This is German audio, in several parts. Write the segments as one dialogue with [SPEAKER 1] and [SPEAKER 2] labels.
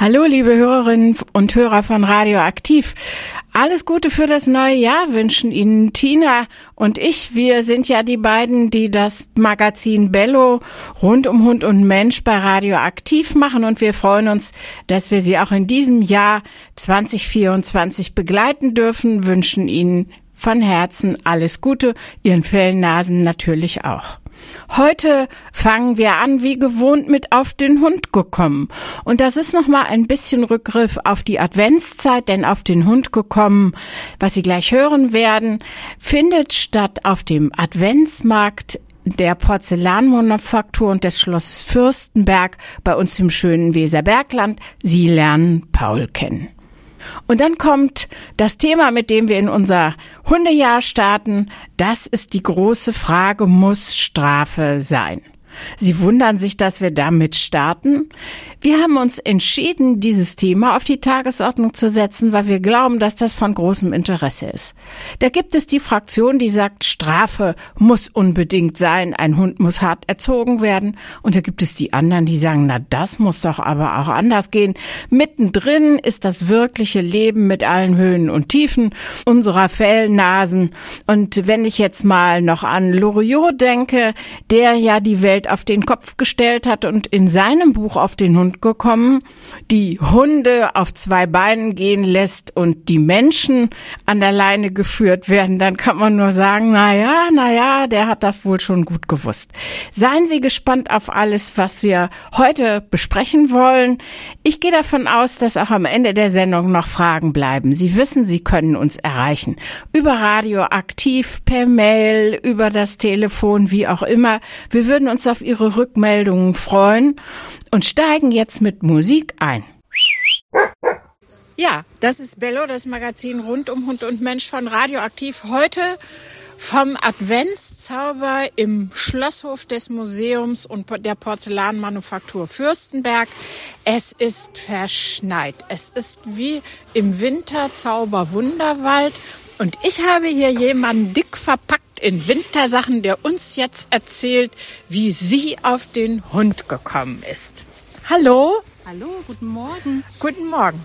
[SPEAKER 1] Hallo, liebe Hörerinnen und Hörer von Radioaktiv. Alles Gute für das neue Jahr wünschen Ihnen Tina und ich. Wir sind ja die beiden, die das Magazin Bello rund um Hund und Mensch bei Radioaktiv machen und wir freuen uns, dass wir Sie auch in diesem Jahr 2024 begleiten dürfen, wünschen Ihnen von Herzen alles Gute, Ihren Fellnasen natürlich auch. Heute fangen wir an, wie gewohnt, mit auf den Hund gekommen. Und das ist nochmal ein bisschen Rückgriff auf die Adventszeit, denn auf den Hund gekommen, was Sie gleich hören werden, findet statt auf dem Adventsmarkt der Porzellanmanufaktur und des Schlosses Fürstenberg bei uns im schönen Weserbergland. Sie lernen Paul kennen. Und dann kommt das Thema, mit dem wir in unser Hundejahr starten. Das ist die große Frage, muss Strafe sein? Sie wundern sich, dass wir damit starten? Wir haben uns entschieden, dieses Thema auf die Tagesordnung zu setzen, weil wir glauben, dass das von großem Interesse ist. Da gibt es die Fraktion, die sagt, Strafe muss unbedingt sein, ein Hund muss hart erzogen werden. Und da gibt es die anderen, die sagen, na, das muss doch aber auch anders gehen. Mittendrin ist das wirkliche Leben mit allen Höhen und Tiefen unserer Fellnasen. Und wenn ich jetzt mal noch an Loriot denke, der ja die Welt auf den Kopf gestellt hat und in seinem Buch auf den Hund Hund gekommen, die Hunde auf zwei Beinen gehen lässt und die Menschen an der Leine geführt werden, dann kann man nur sagen, na ja, na ja, der hat das wohl schon gut gewusst. Seien Sie gespannt auf alles, was wir heute besprechen wollen. Ich gehe davon aus, dass auch am Ende der Sendung noch Fragen bleiben. Sie wissen, Sie können uns erreichen. Über Radioaktiv, per Mail, über das Telefon, wie auch immer. Wir würden uns auf Ihre Rückmeldungen freuen und steigen jetzt mit Musik ein. Ja, das ist Bello, das Magazin rund um Hund und Mensch von Radioaktiv. Heute vom Adventszauber im Schlosshof des Museums und der Porzellanmanufaktur Fürstenberg. Es ist verschneit. Es ist wie im Winterzauber Wunderwald. Und ich habe hier jemanden dick verpackt in Wintersachen, der uns jetzt erzählt, wie sie auf den Hund gekommen ist. Hallo.
[SPEAKER 2] Hallo, guten Morgen.
[SPEAKER 1] Guten Morgen.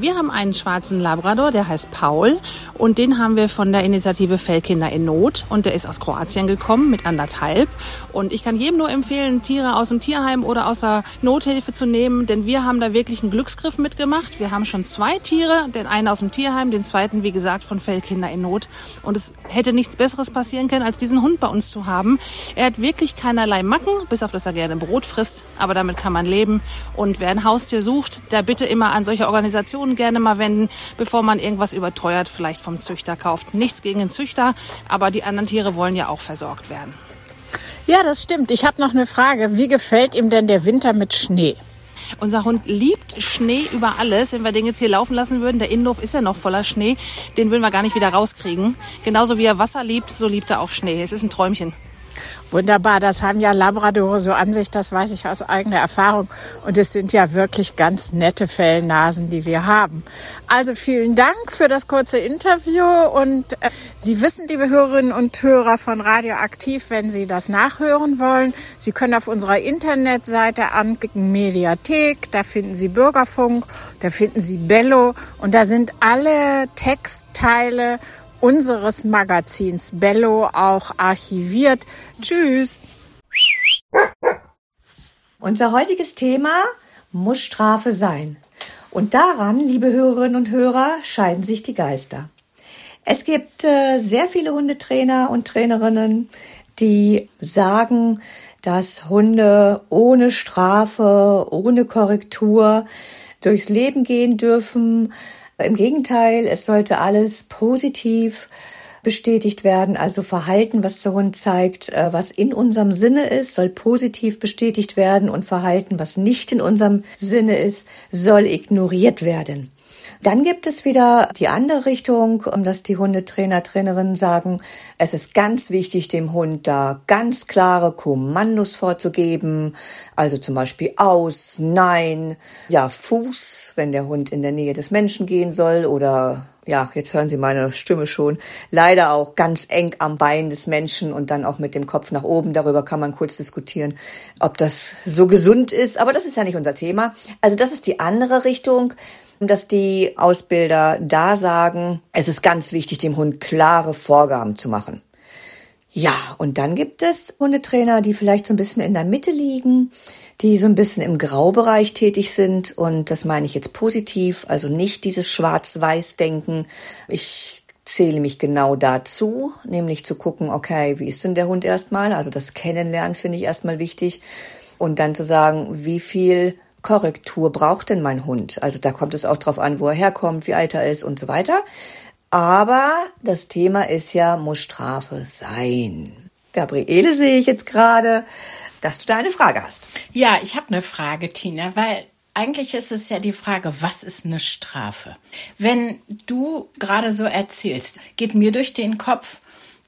[SPEAKER 2] Wir haben einen schwarzen Labrador, der heißt Paul. Und den haben wir von der Initiative Fellkinder in Not. Und der ist aus Kroatien gekommen mit anderthalb. Und ich kann jedem nur empfehlen, Tiere aus dem Tierheim oder aus der Nothilfe zu nehmen, denn wir haben da wirklich einen Glücksgriff mitgemacht. Wir haben schon zwei Tiere, den einen aus dem Tierheim, den zweiten, wie gesagt, von Fellkinder in Not. Und es hätte nichts Besseres passieren können, als diesen Hund bei uns zu haben. Er hat wirklich keinerlei Macken, bis auf dass er gerne Brot frisst, aber damit kann man leben. Und wer ein Haustier sucht, der bitte immer an solche Organisationen Informationen gerne mal wenden, bevor man irgendwas überteuert vielleicht vom Züchter kauft. Nichts gegen den Züchter, aber die anderen Tiere wollen ja auch versorgt werden.
[SPEAKER 1] Ja, das stimmt. Ich habe noch eine Frage. Wie gefällt ihm denn der Winter mit Schnee?
[SPEAKER 2] Unser Hund liebt Schnee über alles. Wenn wir den jetzt hier laufen lassen würden, der Innenhof ist ja noch voller Schnee, den würden wir gar nicht wieder rauskriegen. Genauso wie er Wasser liebt, so liebt er auch Schnee. Es ist ein Träumchen.
[SPEAKER 1] Wunderbar, das haben ja Labradore so an sich, das weiß ich aus eigener Erfahrung. Und es sind ja wirklich ganz nette Fellnasen, die wir haben. Also vielen Dank für das kurze Interview und äh, Sie wissen, liebe Hörerinnen und Hörer von Radioaktiv, wenn Sie das nachhören wollen, Sie können auf unserer Internetseite anklicken Mediathek, da finden Sie Bürgerfunk, da finden Sie Bello und da sind alle Textteile unseres Magazins Bello auch archiviert. Tschüss.
[SPEAKER 3] Unser heutiges Thema muss Strafe sein. Und daran, liebe Hörerinnen und Hörer, scheiden sich die Geister. Es gibt äh, sehr viele Hundetrainer und Trainerinnen, die sagen, dass Hunde ohne Strafe, ohne Korrektur durchs Leben gehen dürfen, im Gegenteil, es sollte alles positiv bestätigt werden, also Verhalten, was der Hund zeigt, äh, was in unserem Sinne ist, soll positiv bestätigt werden und Verhalten, was nicht in unserem Sinne ist, soll ignoriert werden. Dann gibt es wieder die andere Richtung, dass die Hundetrainer, Trainerinnen sagen, es ist ganz wichtig, dem Hund da ganz klare Kommandos vorzugeben. Also zum Beispiel aus, nein, ja, Fuß, wenn der Hund in der Nähe des Menschen gehen soll oder ja, jetzt hören Sie meine Stimme schon, leider auch ganz eng am Bein des Menschen und dann auch mit dem Kopf nach oben. Darüber kann man kurz diskutieren, ob das so gesund ist, aber das ist ja nicht unser Thema. Also das ist die andere Richtung dass die Ausbilder da sagen, es ist ganz wichtig, dem Hund klare Vorgaben zu machen. Ja, und dann gibt es Hundetrainer, die vielleicht so ein bisschen in der Mitte liegen, die so ein bisschen im Graubereich tätig sind. Und das meine ich jetzt positiv, also nicht dieses Schwarz-Weiß-Denken. Ich zähle mich genau dazu, nämlich zu gucken, okay, wie ist denn der Hund erstmal? Also das Kennenlernen finde ich erstmal wichtig. Und dann zu sagen, wie viel Korrektur braucht denn mein Hund? Also da kommt es auch drauf an, wo er herkommt, wie alt er ist und so weiter. Aber das Thema ist ja, muss Strafe sein. Gabriele sehe ich jetzt gerade dass du da eine Frage hast.
[SPEAKER 1] Ja, ich habe eine Frage, Tina, weil eigentlich ist es ja die Frage, was ist eine Strafe? Wenn du gerade so erzählst, geht mir durch den Kopf,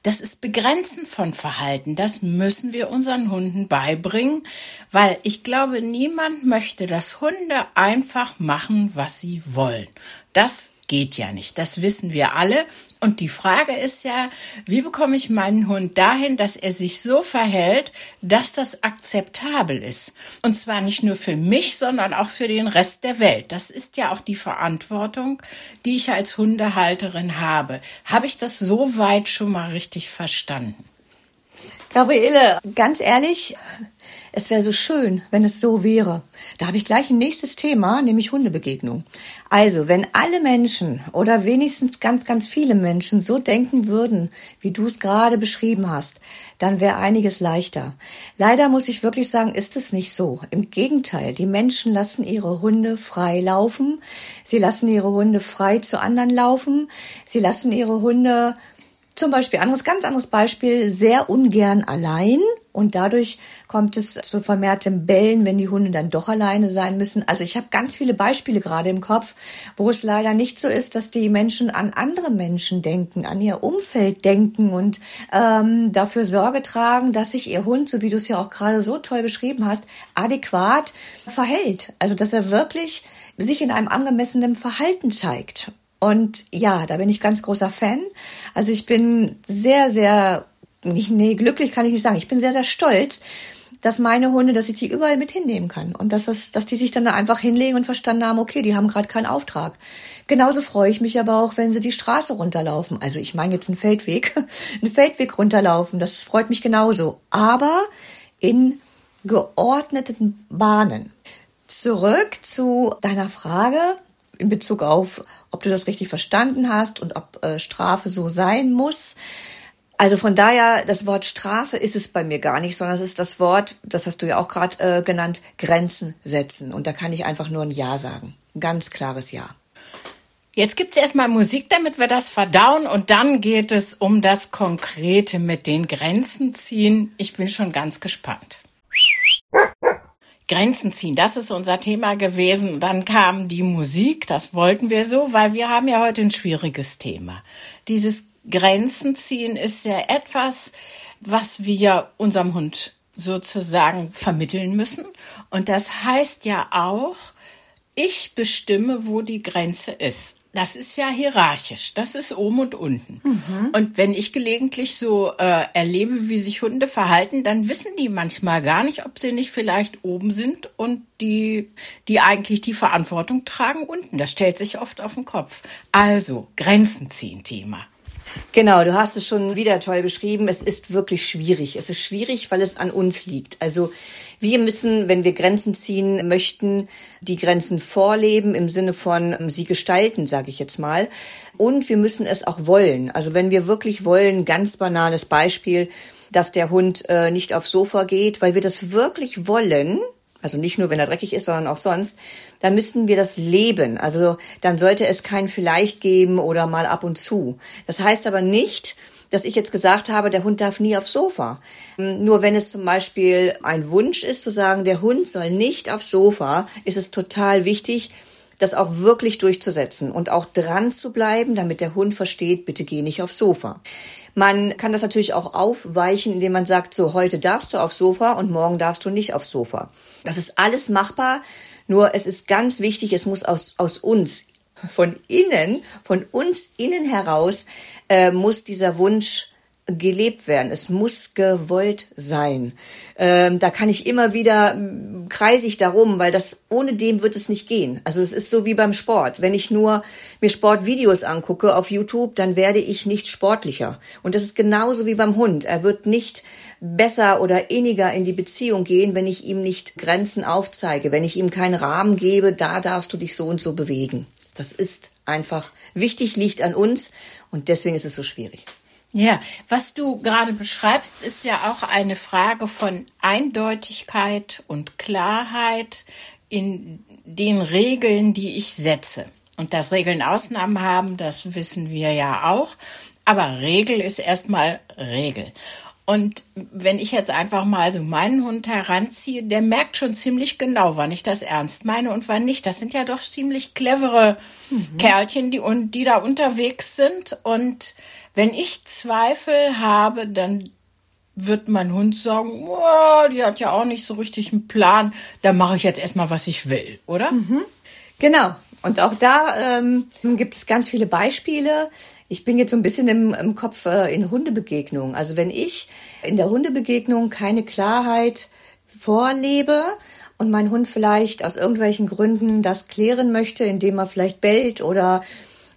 [SPEAKER 1] das ist Begrenzen von Verhalten. Das müssen wir unseren Hunden beibringen, weil ich glaube, niemand möchte, dass Hunde einfach machen, was sie wollen. Das geht ja nicht. Das wissen wir alle. Und die Frage ist ja, wie bekomme ich meinen Hund dahin, dass er sich so verhält, dass das akzeptabel ist? Und zwar nicht nur für mich, sondern auch für den Rest der Welt. Das ist ja auch die Verantwortung, die ich als Hundehalterin habe. Habe ich das so weit schon mal richtig verstanden?
[SPEAKER 3] Gabriele, ganz ehrlich, es wäre so schön, wenn es so wäre. Da habe ich gleich ein nächstes Thema, nämlich Hundebegegnung. Also, wenn alle Menschen oder wenigstens ganz, ganz viele Menschen so denken würden, wie du es gerade beschrieben hast, dann wäre einiges leichter. Leider muss ich wirklich sagen, ist es nicht so. Im Gegenteil, die Menschen lassen ihre Hunde frei laufen. Sie lassen ihre Hunde frei zu anderen laufen. Sie lassen ihre Hunde zum Beispiel, anderes, ganz anderes Beispiel, sehr ungern allein und dadurch kommt es zu vermehrtem Bellen, wenn die Hunde dann doch alleine sein müssen. Also ich habe ganz viele Beispiele gerade im Kopf, wo es leider nicht so ist, dass die Menschen an andere Menschen denken, an ihr Umfeld denken und ähm, dafür Sorge tragen, dass sich ihr Hund, so wie du es ja auch gerade so toll beschrieben hast, adäquat verhält. Also dass er wirklich sich in einem angemessenen Verhalten zeigt. Und ja, da bin ich ganz großer Fan. Also ich bin sehr, sehr, nicht, nee, glücklich kann ich nicht sagen. Ich bin sehr, sehr stolz, dass meine Hunde, dass ich die überall mit hinnehmen kann und dass das, dass die sich dann da einfach hinlegen und verstanden haben, okay, die haben gerade keinen Auftrag. Genauso freue ich mich aber auch, wenn sie die Straße runterlaufen. Also ich meine jetzt einen Feldweg, einen Feldweg runterlaufen. Das freut mich genauso. Aber in geordneten Bahnen. Zurück zu deiner Frage in Bezug auf, ob du das richtig verstanden hast und ob äh, Strafe so sein muss. Also von daher, das Wort Strafe ist es bei mir gar nicht, sondern es ist das Wort, das hast du ja auch gerade äh, genannt, Grenzen setzen. Und da kann ich einfach nur ein Ja sagen. Ein ganz klares Ja.
[SPEAKER 1] Jetzt gibt's erstmal Musik, damit wir das verdauen und dann geht es um das Konkrete mit den Grenzen ziehen. Ich bin schon ganz gespannt. Grenzen ziehen, das ist unser Thema gewesen. Dann kam die Musik, das wollten wir so, weil wir haben ja heute ein schwieriges Thema. Dieses Grenzen ziehen ist ja etwas, was wir unserem Hund sozusagen vermitteln müssen. Und das heißt ja auch, ich bestimme, wo die Grenze ist das ist ja hierarchisch. Das ist oben und unten. Mhm. Und wenn ich gelegentlich so äh, erlebe, wie sich Hunde verhalten, dann wissen die manchmal gar nicht, ob sie nicht vielleicht oben sind und die, die eigentlich die Verantwortung tragen unten. Das stellt sich oft auf den Kopf. Also, Grenzen ziehen Thema.
[SPEAKER 3] Genau, du hast es schon wieder toll beschrieben. Es ist wirklich schwierig. Es ist schwierig, weil es an uns liegt. Also wir müssen, wenn wir Grenzen ziehen möchten, die Grenzen vorleben im Sinne von ähm, sie gestalten, sage ich jetzt mal. Und wir müssen es auch wollen. Also wenn wir wirklich wollen, ganz banales Beispiel, dass der Hund äh, nicht aufs Sofa geht, weil wir das wirklich wollen, also nicht nur, wenn er dreckig ist, sondern auch sonst, dann müssten wir das leben. Also dann sollte es kein vielleicht geben oder mal ab und zu. Das heißt aber nicht, dass ich jetzt gesagt habe, der Hund darf nie aufs Sofa. Nur wenn es zum Beispiel ein Wunsch ist zu sagen, der Hund soll nicht aufs Sofa, ist es total wichtig, das auch wirklich durchzusetzen und auch dran zu bleiben, damit der Hund versteht, bitte geh nicht aufs Sofa. Man kann das natürlich auch aufweichen, indem man sagt, so heute darfst du aufs Sofa und morgen darfst du nicht aufs Sofa. Das ist alles machbar. Nur es ist ganz wichtig, es muss aus, aus uns, von innen, von uns innen heraus, äh, muss dieser Wunsch gelebt werden. Es muss gewollt sein. Ähm, da kann ich immer wieder kreise ich darum, weil das ohne dem wird es nicht gehen. Also es ist so wie beim Sport. Wenn ich nur mir Sportvideos angucke auf YouTube, dann werde ich nicht sportlicher. Und das ist genauso wie beim Hund. Er wird nicht besser oder inniger in die Beziehung gehen, wenn ich ihm nicht Grenzen aufzeige, wenn ich ihm keinen Rahmen gebe, da darfst du dich so und so bewegen. Das ist einfach wichtig, liegt an uns und deswegen ist es so schwierig.
[SPEAKER 1] Ja, was du gerade beschreibst, ist ja auch eine Frage von Eindeutigkeit und Klarheit in den Regeln, die ich setze. Und dass Regeln Ausnahmen haben, das wissen wir ja auch. Aber Regel ist erstmal Regel. Und wenn ich jetzt einfach mal so meinen Hund heranziehe, der merkt schon ziemlich genau, wann ich das ernst meine und wann nicht. Das sind ja doch ziemlich clevere mhm. Kerlchen, die, und die da unterwegs sind. Und wenn ich Zweifel habe, dann wird mein Hund sagen, oh, die hat ja auch nicht so richtig einen Plan, da mache ich jetzt erstmal, was ich will, oder? Mhm.
[SPEAKER 3] Genau. Und auch da ähm, gibt es ganz viele Beispiele. Ich bin jetzt so ein bisschen im, im Kopf äh, in Hundebegegnungen. Also wenn ich in der Hundebegegnung keine Klarheit vorlebe und mein Hund vielleicht aus irgendwelchen Gründen das klären möchte, indem er vielleicht bellt oder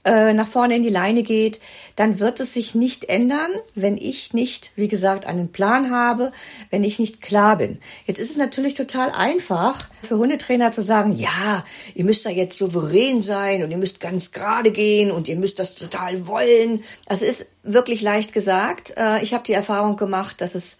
[SPEAKER 3] äh, nach vorne in die Leine geht, dann wird es sich nicht ändern, wenn ich nicht, wie gesagt, einen Plan habe, wenn ich nicht klar bin. Jetzt ist es natürlich total einfach für Hundetrainer zu sagen, ja, ihr müsst da jetzt souverän sein und ihr müsst ganz gerade gehen und ihr müsst das total wollen. Das ist wirklich leicht gesagt. Äh, ich habe die Erfahrung gemacht, dass es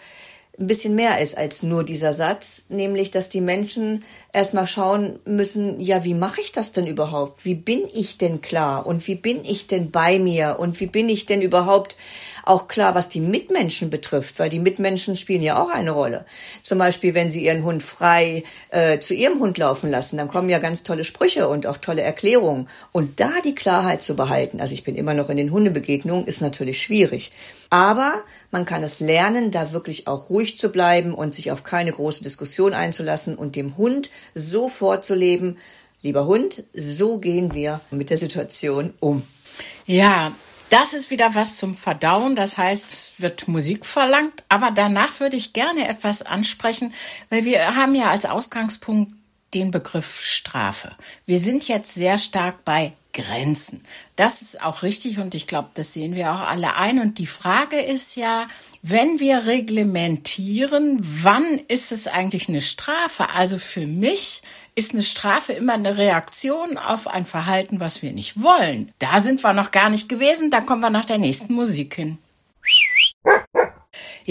[SPEAKER 3] ein bisschen mehr ist als nur dieser Satz, nämlich dass die Menschen erstmal schauen müssen, ja, wie mache ich das denn überhaupt? Wie bin ich denn klar und wie bin ich denn bei mir und wie bin ich denn überhaupt auch klar, was die Mitmenschen betrifft, weil die Mitmenschen spielen ja auch eine Rolle. Zum Beispiel, wenn sie ihren Hund frei äh, zu ihrem Hund laufen lassen, dann kommen ja ganz tolle Sprüche und auch tolle Erklärungen. Und da die Klarheit zu behalten, also ich bin immer noch in den Hundebegegnungen, ist natürlich schwierig. Aber man kann es lernen, da wirklich auch ruhig zu bleiben und sich auf keine große Diskussion einzulassen und dem Hund so vorzuleben, lieber Hund, so gehen wir mit der Situation um.
[SPEAKER 1] Ja, das ist wieder was zum Verdauen. Das heißt, es wird Musik verlangt. Aber danach würde ich gerne etwas ansprechen, weil wir haben ja als Ausgangspunkt den Begriff Strafe. Wir sind jetzt sehr stark bei Grenzen. Das ist auch richtig und ich glaube, das sehen wir auch alle ein. Und die Frage ist ja, wenn wir reglementieren, wann ist es eigentlich eine Strafe? Also für mich ist eine Strafe immer eine Reaktion auf ein Verhalten, was wir nicht wollen. Da sind wir noch gar nicht gewesen, da kommen wir nach der nächsten Musik hin.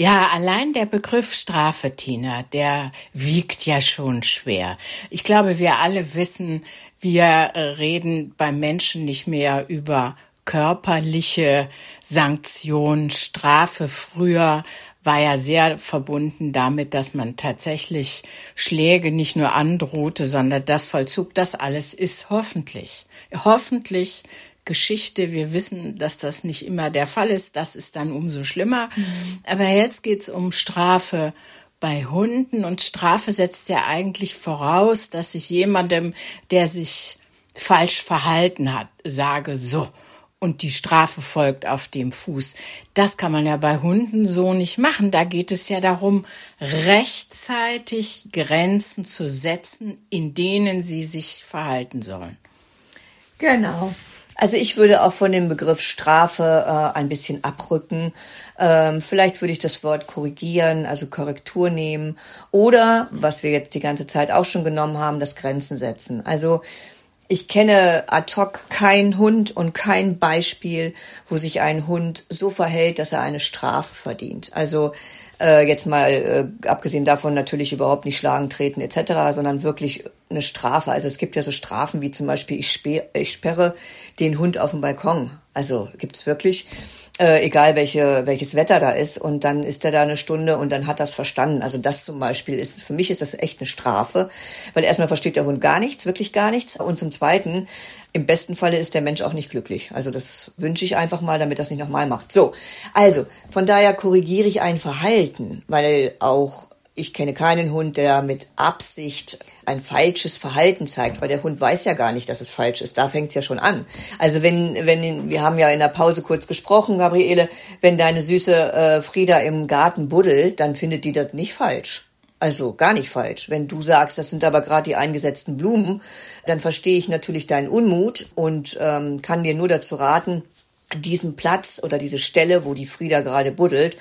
[SPEAKER 1] Ja, allein der Begriff Strafe, Tina, der wiegt ja schon schwer. Ich glaube, wir alle wissen, wir reden beim Menschen nicht mehr über körperliche Sanktion, Strafe. Früher war ja sehr verbunden damit, dass man tatsächlich Schläge nicht nur androhte, sondern das Vollzug, das alles ist hoffentlich. Hoffentlich Geschichte. Wir wissen, dass das nicht immer der Fall ist. Das ist dann umso schlimmer. Mhm. Aber jetzt geht's um Strafe bei Hunden und Strafe setzt ja eigentlich voraus, dass ich jemandem, der sich falsch verhalten hat, sage, so, und die Strafe folgt auf dem Fuß. Das kann man ja bei Hunden so nicht machen. Da geht es ja darum, rechtzeitig Grenzen zu setzen, in denen sie sich verhalten sollen.
[SPEAKER 3] Genau. Also ich würde auch von dem Begriff Strafe äh, ein bisschen abrücken. Ähm, vielleicht würde ich das Wort korrigieren, also Korrektur nehmen. Oder, was wir jetzt die ganze Zeit auch schon genommen haben, das Grenzen setzen. Also ich kenne ad hoc kein Hund und kein Beispiel, wo sich ein Hund so verhält, dass er eine Strafe verdient. Also äh, jetzt mal äh, abgesehen davon natürlich überhaupt nicht schlagen, treten etc., sondern wirklich eine Strafe. Also es gibt ja so Strafen wie zum Beispiel ich, sperre, ich sperre den Hund auf dem Balkon. Also gibt's wirklich äh, egal welche, welches Wetter da ist. Und dann ist er da eine Stunde und dann hat das verstanden. Also das zum Beispiel ist, für mich ist das echt eine Strafe, weil erstmal versteht der Hund gar nichts, wirklich gar nichts. Und zum Zweiten, im besten Falle ist der Mensch auch nicht glücklich. Also das wünsche ich einfach mal, damit das nicht nochmal macht. So, also von daher korrigiere ich ein Verhalten, weil auch ich kenne keinen Hund, der mit Absicht ein falsches Verhalten zeigt, weil der Hund weiß ja gar nicht, dass es falsch ist. Da fängt es ja schon an. Also wenn, wenn, wir haben ja in der Pause kurz gesprochen, Gabriele, wenn deine süße äh, Frieda im Garten buddelt, dann findet die das nicht falsch. Also gar nicht falsch. Wenn du sagst, das sind aber gerade die eingesetzten Blumen, dann verstehe ich natürlich deinen Unmut und ähm, kann dir nur dazu raten, diesen Platz oder diese Stelle, wo die Frieda gerade buddelt,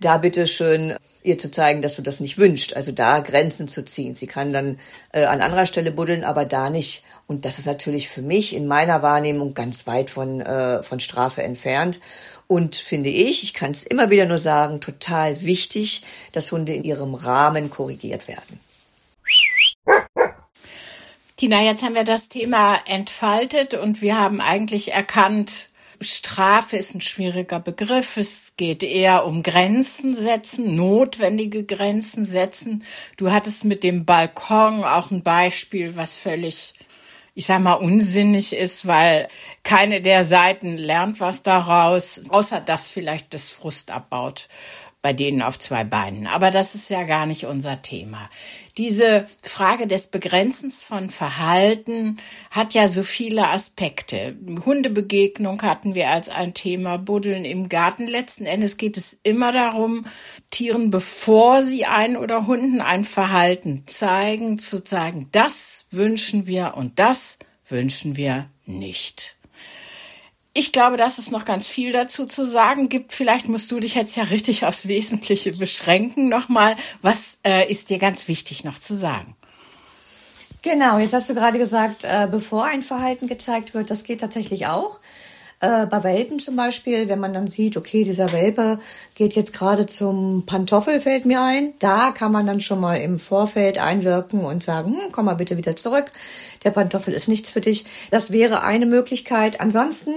[SPEAKER 3] da bitte schön ihr zu zeigen, dass du das nicht wünscht. Also da Grenzen zu ziehen. Sie kann dann äh, an anderer Stelle buddeln, aber da nicht. Und das ist natürlich für mich in meiner Wahrnehmung ganz weit von, äh, von Strafe entfernt. Und finde ich, ich kann es immer wieder nur sagen, total wichtig, dass Hunde in ihrem Rahmen korrigiert werden.
[SPEAKER 1] Tina, jetzt haben wir das Thema entfaltet und wir haben eigentlich erkannt, Strafe ist ein schwieriger Begriff. Es geht eher um Grenzen setzen, notwendige Grenzen setzen. Du hattest mit dem Balkon auch ein Beispiel, was völlig, ich sag mal, unsinnig ist, weil keine der Seiten lernt was daraus, außer dass vielleicht das Frust abbaut bei denen auf zwei Beinen. Aber das ist ja gar nicht unser Thema. Diese Frage des Begrenzens von Verhalten hat ja so viele Aspekte. Hundebegegnung hatten wir als ein Thema, Buddeln im Garten. Letzten Endes geht es immer darum, Tieren, bevor sie ein oder Hunden ein Verhalten zeigen, zu zeigen, das wünschen wir und das wünschen wir nicht. Ich glaube, dass es noch ganz viel dazu zu sagen gibt. Vielleicht musst du dich jetzt ja richtig aufs Wesentliche beschränken. Nochmal, was äh, ist dir ganz wichtig noch zu sagen?
[SPEAKER 3] Genau, jetzt hast du gerade gesagt, äh, bevor ein Verhalten gezeigt wird, das geht tatsächlich auch. Äh, bei Welpen zum Beispiel, wenn man dann sieht, okay, dieser Welpe geht jetzt gerade zum Pantoffel, fällt mir ein. Da kann man dann schon mal im Vorfeld einwirken und sagen, hm, komm mal bitte wieder zurück. Der Pantoffel ist nichts für dich. Das wäre eine Möglichkeit. Ansonsten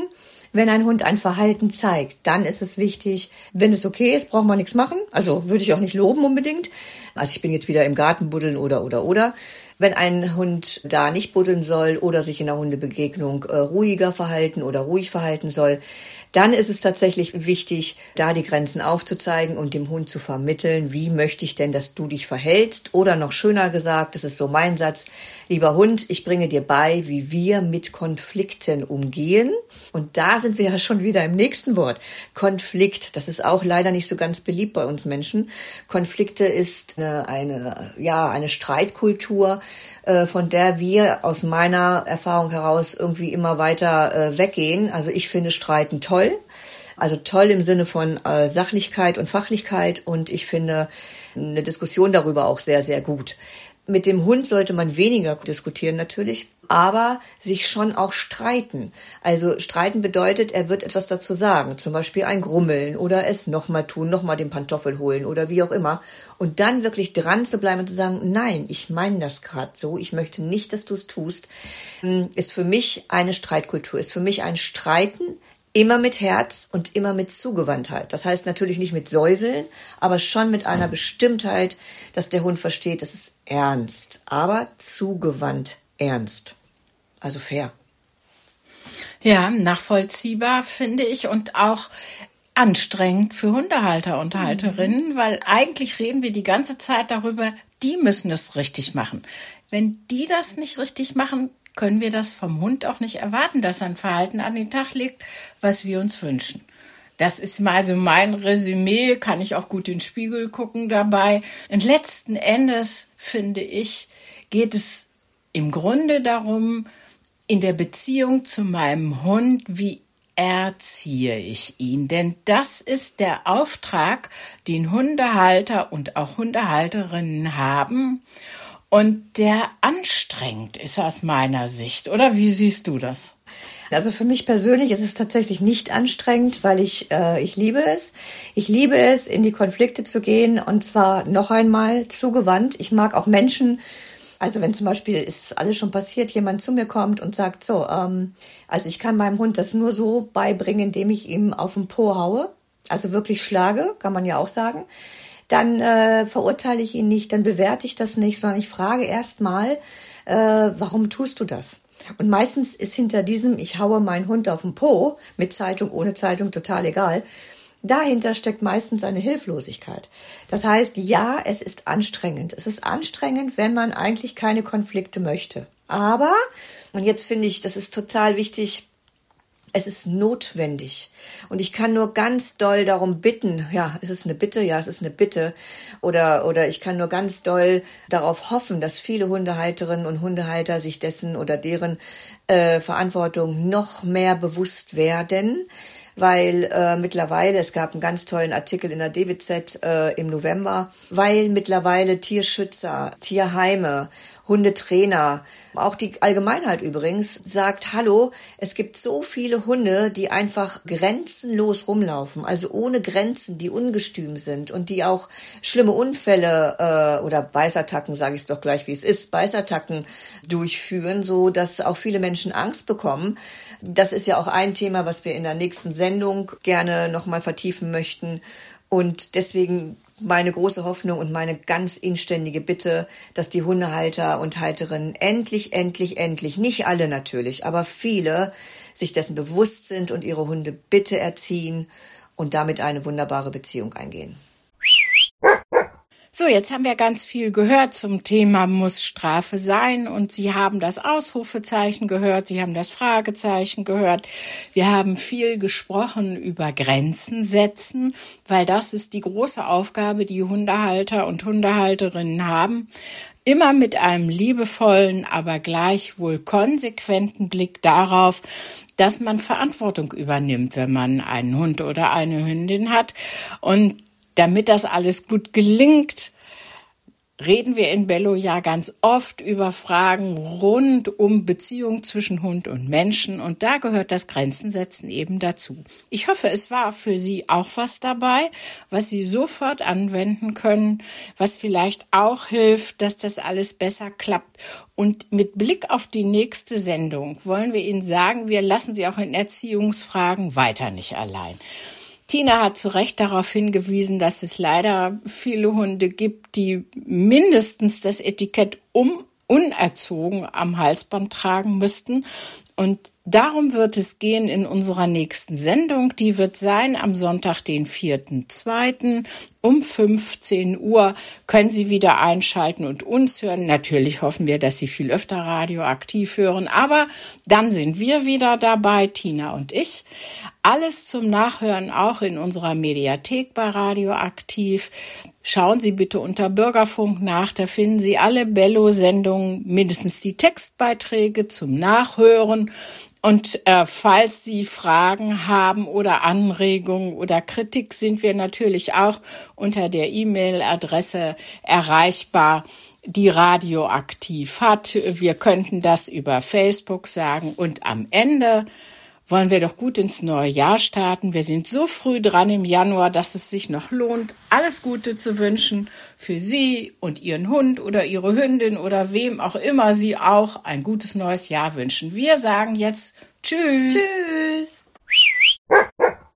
[SPEAKER 3] wenn ein Hund ein Verhalten zeigt, dann ist es wichtig, wenn es okay ist, braucht man nichts machen. Also würde ich auch nicht loben unbedingt. Also ich bin jetzt wieder im Garten buddeln oder oder oder. Wenn ein Hund da nicht buddeln soll oder sich in der Hundebegegnung äh, ruhiger verhalten oder ruhig verhalten soll, dann ist es tatsächlich wichtig, da die Grenzen aufzuzeigen und dem Hund zu vermitteln, wie möchte ich denn, dass du dich verhältst? Oder noch schöner gesagt, das ist so mein Satz, lieber Hund, ich bringe dir bei, wie wir mit Konflikten umgehen. Und da sind wir ja schon wieder im nächsten Wort. Konflikt, das ist auch leider nicht so ganz beliebt bei uns Menschen. Konflikte ist eine, eine ja, eine Streitkultur, äh, von der wir aus meiner Erfahrung heraus irgendwie immer weiter äh, weggehen. Also ich finde Streiten toll toll. Also toll im Sinne von äh, Sachlichkeit und Fachlichkeit und ich finde eine Diskussion darüber auch sehr, sehr gut. Mit dem Hund sollte man weniger diskutieren natürlich, aber sich schon auch streiten. Also streiten bedeutet, er wird etwas dazu sagen, zum Beispiel ein Grummeln oder es nochmal tun, nochmal den Pantoffel holen oder wie auch immer. Und dann wirklich dran zu bleiben und zu sagen, nein, ich meine das gerade so, ich möchte nicht, dass du es tust, hm, ist für mich eine Streitkultur, ist für mich ein Streiten immer mit Herz und immer mit Zugewandtheit. Das heißt natürlich nicht mit Säuseln, aber schon mit einer Bestimmtheit, dass der Hund versteht, das ist ernst, aber zugewandt ernst. Also fair.
[SPEAKER 1] Ja, nachvollziehbar finde ich und auch anstrengend für Hundehalter und Halterinnen, mhm. weil eigentlich reden wir die ganze Zeit darüber, die müssen es richtig machen. Wenn die das nicht richtig machen, können wir das vom Hund auch nicht erwarten, dass er ein Verhalten an den Tag legt, was wir uns wünschen. Das ist mal so mein Resümee, kann ich auch gut in den Spiegel gucken dabei. Und letzten Endes, finde ich, geht es im Grunde darum, in der Beziehung zu meinem Hund, wie erziehe ich ihn? Denn das ist der Auftrag, den Hundehalter und auch Hundehalterinnen haben und der anstrengend ist aus meiner Sicht. Oder wie siehst du das?
[SPEAKER 3] Also für mich persönlich ist es tatsächlich nicht anstrengend, weil ich äh, ich liebe es. Ich liebe es, in die Konflikte zu gehen und zwar noch einmal zugewandt. Ich mag auch Menschen. Also wenn zum Beispiel ist alles schon passiert, jemand zu mir kommt und sagt so, ähm, also ich kann meinem Hund das nur so beibringen, indem ich ihm auf den Po haue, also wirklich schlage, kann man ja auch sagen dann äh, verurteile ich ihn nicht, dann bewerte ich das nicht, sondern ich frage erst mal, äh, warum tust du das? Und meistens ist hinter diesem, ich haue meinen Hund auf den Po, mit Zeitung, ohne Zeitung, total egal, dahinter steckt meistens eine Hilflosigkeit. Das heißt, ja, es ist anstrengend. Es ist anstrengend, wenn man eigentlich keine Konflikte möchte. Aber, und jetzt finde ich, das ist total wichtig, es ist notwendig. Und ich kann nur ganz doll darum bitten, ja, ist es eine Bitte? Ja, es ist eine Bitte. Oder, oder ich kann nur ganz doll darauf hoffen, dass viele Hundehalterinnen und Hundehalter sich dessen oder deren äh, Verantwortung noch mehr bewusst werden weil äh, mittlerweile, es gab einen ganz tollen Artikel in der DWZ äh, im November, weil mittlerweile Tierschützer, Tierheime Hundetrainer, auch die Allgemeinheit übrigens, sagt, hallo, es gibt so viele Hunde, die einfach grenzenlos rumlaufen, also ohne Grenzen, die ungestüm sind und die auch schlimme Unfälle äh, oder Beißattacken, sage ich es doch gleich, wie es ist, Beißattacken durchführen, so dass auch viele Menschen Angst bekommen. Das ist ja auch ein Thema, was wir in der nächsten Sendung gerne nochmal vertiefen möchten. Und deswegen meine große Hoffnung und meine ganz inständige Bitte, dass die Hundehalter und Halterinnen endlich, endlich, endlich, nicht alle natürlich, aber viele sich dessen bewusst sind und ihre Hunde bitte erziehen und damit eine wunderbare Beziehung eingehen.
[SPEAKER 1] So, jetzt haben wir ganz viel gehört zum Thema muss Strafe sein und Sie haben das Ausrufezeichen gehört, Sie haben das Fragezeichen gehört. Wir haben viel gesprochen über Grenzen setzen, weil das ist die große Aufgabe, die Hundehalter und Hundehalterinnen haben. Immer mit einem liebevollen, aber gleichwohl konsequenten Blick darauf, dass man Verantwortung übernimmt, wenn man einen Hund oder eine Hündin hat. Und damit das alles gut gelingt, reden wir in Bello ja ganz oft über Fragen rund um Beziehung zwischen Hund und Menschen und da gehört das Grenzensetzen eben dazu. Ich hoffe, es war für Sie auch was dabei, was Sie sofort anwenden können, was vielleicht auch hilft, dass das alles besser klappt. Und mit Blick auf die nächste Sendung wollen wir Ihnen sagen, wir lassen Sie auch in Erziehungsfragen weiter nicht allein. Tina hat zu Recht darauf hingewiesen, dass es leider viele Hunde gibt, die mindestens das Etikett um unerzogen am Halsband tragen müssten. Und darum wird es gehen in unserer nächsten Sendung. Die wird sein am Sonntag, den 4.2. um 15 Uhr. Können Sie wieder einschalten und uns hören. Natürlich hoffen wir, dass Sie viel öfter radioaktiv hören. Aber dann sind wir wieder dabei, Tina und ich. Alles zum Nachhören auch in unserer Mediathek bei Radioaktiv. Schauen Sie bitte unter Bürgerfunk nach, da finden Sie alle Bello-Sendungen, mindestens die Textbeiträge zum Nachhören. Und äh, falls Sie Fragen haben oder Anregungen oder Kritik, sind wir natürlich auch unter der E-Mail-Adresse erreichbar die radioaktiv hat. Wir könnten das über Facebook sagen. Und am Ende wollen wir doch gut ins neue Jahr starten. Wir sind so früh dran im Januar, dass es sich noch lohnt, alles Gute zu wünschen für Sie und Ihren Hund oder Ihre Hündin oder wem auch immer Sie auch ein gutes neues Jahr wünschen. Wir sagen jetzt Tschüss.
[SPEAKER 3] Tschüss.